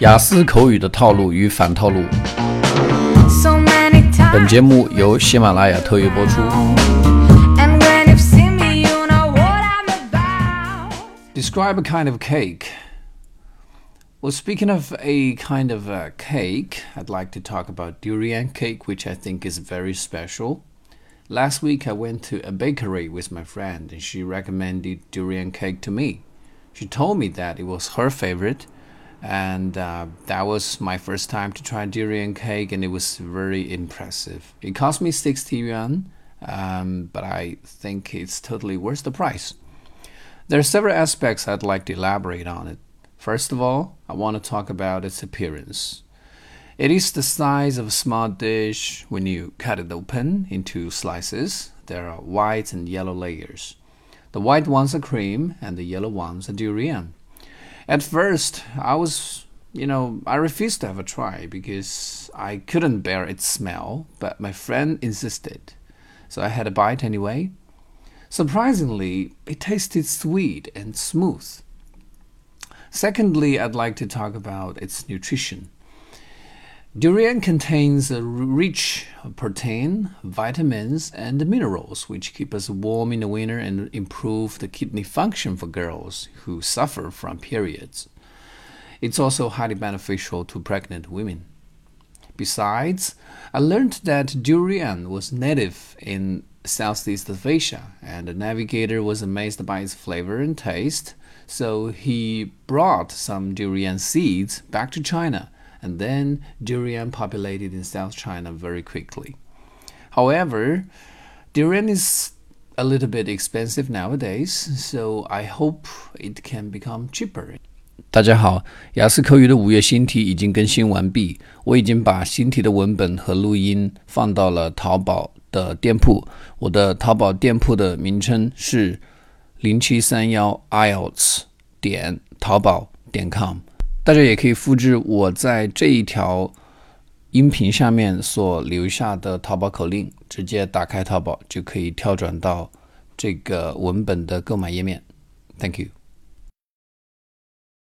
雅思口语的套路与反套路。本节目由喜马拉雅特约播出。Describe a kind of cake. Well, speaking of a kind of uh, cake, I'd like to talk about durian cake, which I think is very special. Last week, I went to a bakery with my friend, and she recommended durian cake to me. She told me that it was her favorite, and uh, that was my first time to try durian cake, and it was very impressive. It cost me 60 yuan, um, but I think it's totally worth the price. There are several aspects I'd like to elaborate on it. First of all, I want to talk about its appearance. It is the size of a small dish when you cut it open into slices. There are white and yellow layers. The white ones are cream and the yellow ones are durian. At first, I was, you know, I refused to have a try because I couldn't bear its smell, but my friend insisted. So I had a bite anyway. Surprisingly, it tasted sweet and smooth. Secondly, I'd like to talk about its nutrition. Durian contains rich protein, vitamins, and minerals which keep us warm in the winter and improve the kidney function for girls who suffer from periods. It's also highly beneficial to pregnant women. Besides, I learned that durian was native in Southeast Asia, and the navigator was amazed by its flavor and taste so he brought some durian seeds back to China, and then durian populated in South China very quickly. However, durian is a little bit expensive nowadays, so I hope it can become cheaper. 大家好，雅思口语的五月新题已经更新完毕，我已经把新题的文本和录音放到了淘宝的店铺。我的淘宝店铺的名称是零七三幺 ielts 点淘宝点 com， 大家也可以复制我在这一条音频下面所留下的淘宝口令，直接打开淘宝就可以跳转到这个文本的购买页面。Thank you。